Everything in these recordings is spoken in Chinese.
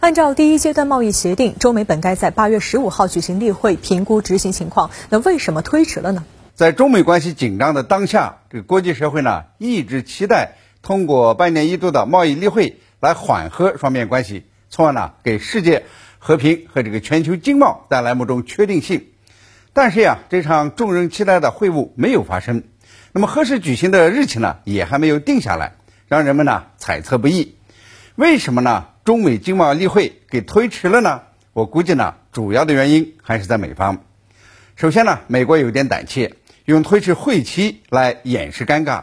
按照第一阶段贸易协定，中美本该在八月十五号举行例会评估执行情况，那为什么推迟了呢？在中美关系紧张的当下，这个国际社会呢一直期待通过半年一度的贸易例会来缓和双边关系，从而呢给世界和平和这个全球经贸带来某种确定性。但是呀，这场众人期待的会晤没有发生，那么何时举行的日期呢也还没有定下来，让人们呢猜测不已。为什么呢？中美经贸例会给推迟了呢？我估计呢，主要的原因还是在美方。首先呢，美国有点胆怯，用推迟会期来掩饰尴尬。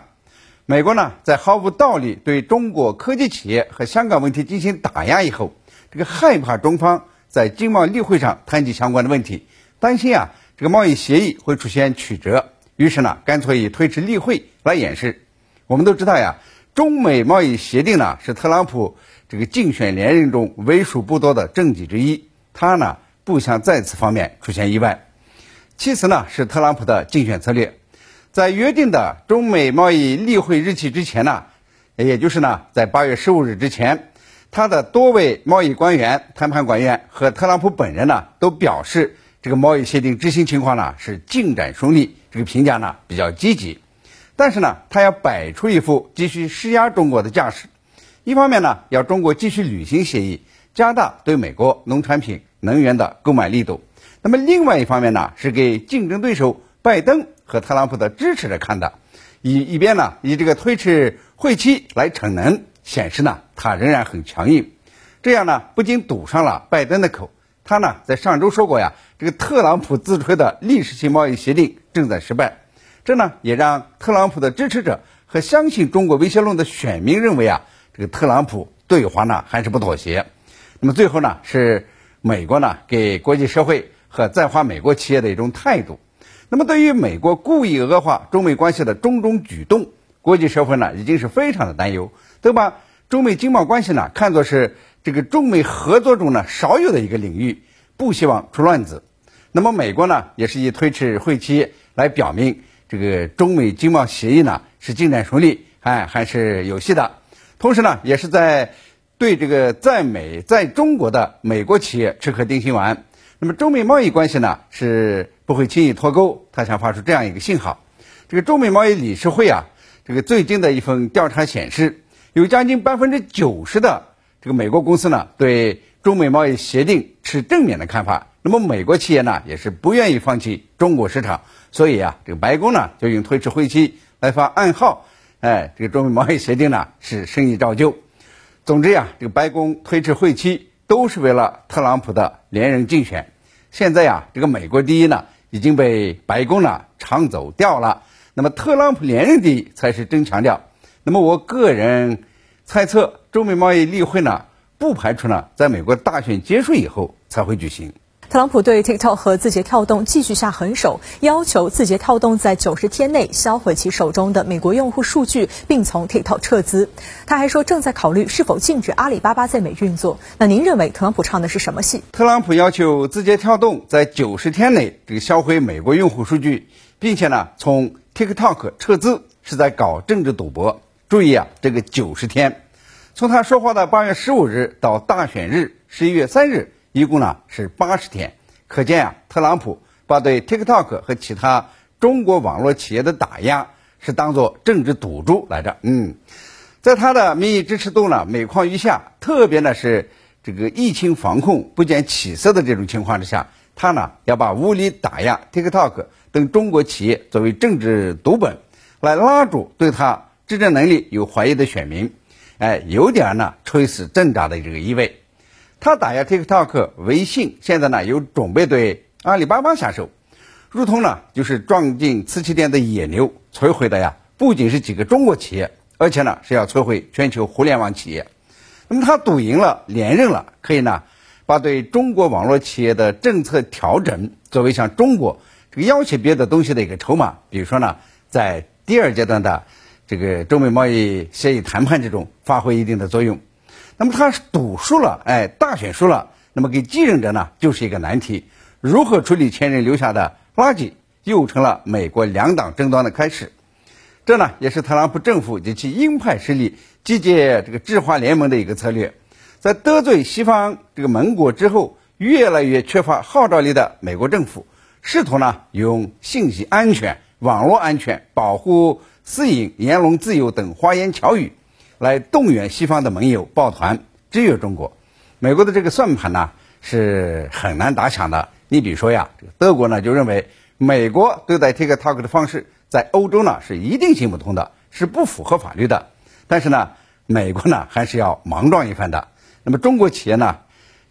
美国呢，在毫无道理对中国科技企业和香港问题进行打压以后，这个害怕中方在经贸例会上谈及相关的问题，担心啊，这个贸易协议会出现曲折，于是呢，干脆以推迟例会来掩饰。我们都知道呀。中美贸易协定呢，是特朗普这个竞选连任中为数不多的政绩之一。他呢不想在此方面出现意外。其次呢，是特朗普的竞选策略，在约定的中美贸易例会日期之前呢，也就是呢在八月十五日之前，他的多位贸易官员、谈判官员和特朗普本人呢都表示，这个贸易协定执行情况呢是进展顺利，这个评价呢比较积极。但是呢，他要摆出一副继续施压中国的架势，一方面呢，要中国继续履行协议，加大对美国农产品、能源的购买力度；那么另外一方面呢，是给竞争对手拜登和特朗普的支持者看的，以一边呢以这个推迟会期来逞能，显示呢他仍然很强硬。这样呢，不仅堵上了拜登的口，他呢在上周说过呀，这个特朗普自吹的历史性贸易协定正在失败。这呢也让特朗普的支持者和相信中国威胁论的选民认为啊，这个特朗普对华呢还是不妥协。那么最后呢是美国呢给国际社会和在华美国企业的一种态度。那么对于美国故意恶化中美关系的种种举动，国际社会呢已经是非常的担忧，都把中美经贸关系呢看作是这个中美合作中呢少有的一个领域，不希望出乱子。那么美国呢也是以推迟会期来表明。这个中美经贸协议呢是进展顺利，哎还是有戏的。同时呢，也是在对这个在美在中国的美国企业吃颗定心丸。那么中美贸易关系呢是不会轻易脱钩，他想发出这样一个信号。这个中美贸易理事会啊，这个最近的一份调查显示，有将近百分之九十的这个美国公司呢对中美贸易协定持正面的看法。那么美国企业呢也是不愿意放弃中国市场。所以啊，这个白宫呢就用推迟会期来发暗号，哎，这个中美贸易协定呢是生意照旧。总之呀，这个白宫推迟会期都是为了特朗普的连任竞选。现在呀，这个美国第一呢已经被白宫呢抢走掉了，那么特朗普连任第一才是真强调。那么我个人猜测，中美贸易例会呢不排除呢在美国大选结束以后才会举行。特朗普对 TikTok 和字节跳动继续下狠手，要求字节跳动在九十天内销毁其手中的美国用户数据，并从 TikTok 撤资。他还说正在考虑是否禁止阿里巴巴在美运作。那您认为特朗普唱的是什么戏？特朗普要求字节跳动在九十天内这个销毁美国用户数据，并且呢从 TikTok 撤资，是在搞政治赌博。注意啊，这个九十天，从他说话的八月十五日到大选日十一月三日。一共呢是八十天，可见啊，特朗普把对 TikTok 和其他中国网络企业的打压是当做政治赌注来着。嗯，在他的民意支持度呢每况愈下，特别呢是这个疫情防控不见起色的这种情况之下，他呢要把无理打压 TikTok 等中国企业作为政治赌本，来拉住对他执政能力有怀疑的选民，哎，有点呢垂死挣扎的这个意味。他打压 TikTok、微信，现在呢又准备对阿里巴巴下手，如同呢就是撞进瓷器店的野牛，摧毁的呀不仅是几个中国企业，而且呢是要摧毁全球互联网企业。那么他赌赢了，连任了，可以呢把对中国网络企业的政策调整作为向中国这个要挟别的东西的一个筹码，比如说呢在第二阶段的这个中美贸易协议谈判之中发挥一定的作用。那么他是赌输了，哎，大选输了，那么给继任者呢就是一个难题，如何处理前任留下的垃圾，又成了美国两党争端的开始。这呢也是特朗普政府及其鹰派势力集结这个智华联盟的一个策略。在得罪西方这个盟国之后，越来越缺乏号召力的美国政府，试图呢用信息安全、网络安全、保护私隐、言论自由等花言巧语，来动员西方的盟友抱团制约中国。美国的这个算盘呢是很难打响的。你比如说呀，德国呢就认为美国对待 TikTok 的方式在欧洲呢是一定行不通的，是不符合法律的。但是呢，美国呢还是要莽撞一番的。那么中国企业呢，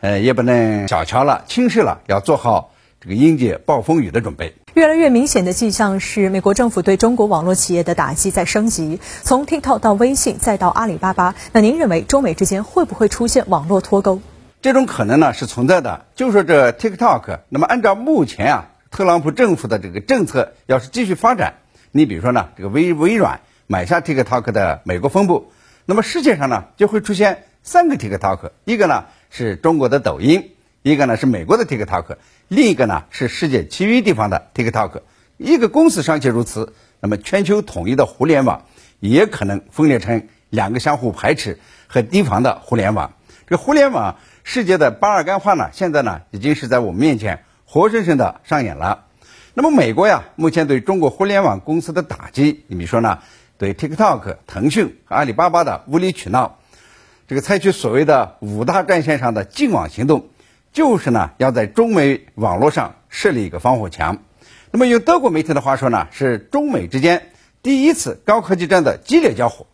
呃，也不能小瞧了、轻视了，要做好这个迎接暴风雨的准备。越来越明显的迹象是，美国政府对中国网络企业的打击在升级，从 TikTok 到微信再到阿里巴巴。那您认为中美之间会不会出现网络脱钩？这种可能呢是存在的。就说这 TikTok，那么按照目前啊，特朗普政府的这个政策，要是继续发展，你比如说呢，这个微微软买下 TikTok 的美国分部，那么世界上呢就会出现。三个 TikTok，一个呢是中国的抖音，一个呢是美国的 TikTok，另一个呢是世界其余地方的 TikTok。一个公司尚且如此，那么全球统一的互联网也可能分裂成两个相互排斥和提防的互联网。这互联网世界的巴尔干化呢，现在呢已经是在我们面前活生生的上演了。那么美国呀，目前对中国互联网公司的打击，你比如说呢，对 TikTok、腾讯和阿里巴巴的无理取闹。这个采取所谓的五大战线上的禁网行动，就是呢要在中美网络上设立一个防火墙。那么用德国媒体的话说呢，是中美之间第一次高科技战的激烈交火。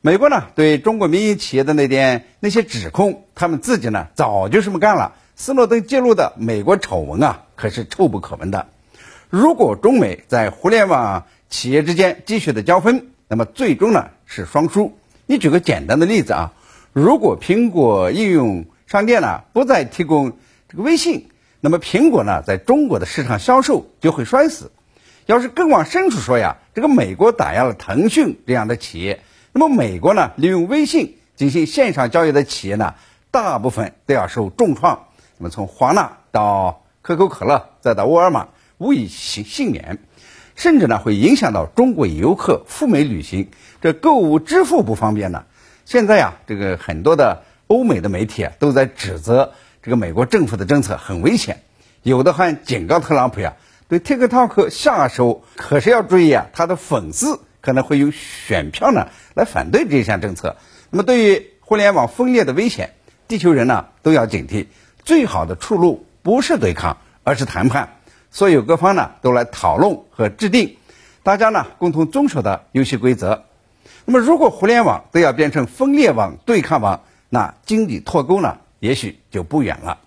美国呢对中国民营企业的那点那些指控，他们自己呢早就这么干了。斯诺登揭露的美国丑闻啊，可是臭不可闻的。如果中美在互联网企业之间继续的交锋，那么最终呢是双输。你举个简单的例子啊。如果苹果应用商店呢不再提供这个微信，那么苹果呢在中国的市场销售就会摔死。要是更往深处说呀，这个美国打压了腾讯这样的企业，那么美国呢利用微信进行线上交易的企业呢，大部分都要受重创。那么从华纳到可口可乐再到沃尔玛，无一幸幸免，甚至呢会影响到中国游客赴美旅行，这购物支付不方便呢。现在呀，这个很多的欧美的媒体啊，都在指责这个美国政府的政策很危险，有的还警告特朗普呀，对 TikTok 下手可是要注意啊，他的粉丝可能会有选票呢来反对这项政策。那么，对于互联网分裂的危险，地球人呢都要警惕。最好的出路不是对抗，而是谈判。所有各方呢都来讨论和制定，大家呢共同遵守的游戏规则。那么，如果互联网都要变成分裂网、对抗网，那经济脱钩呢，也许就不远了。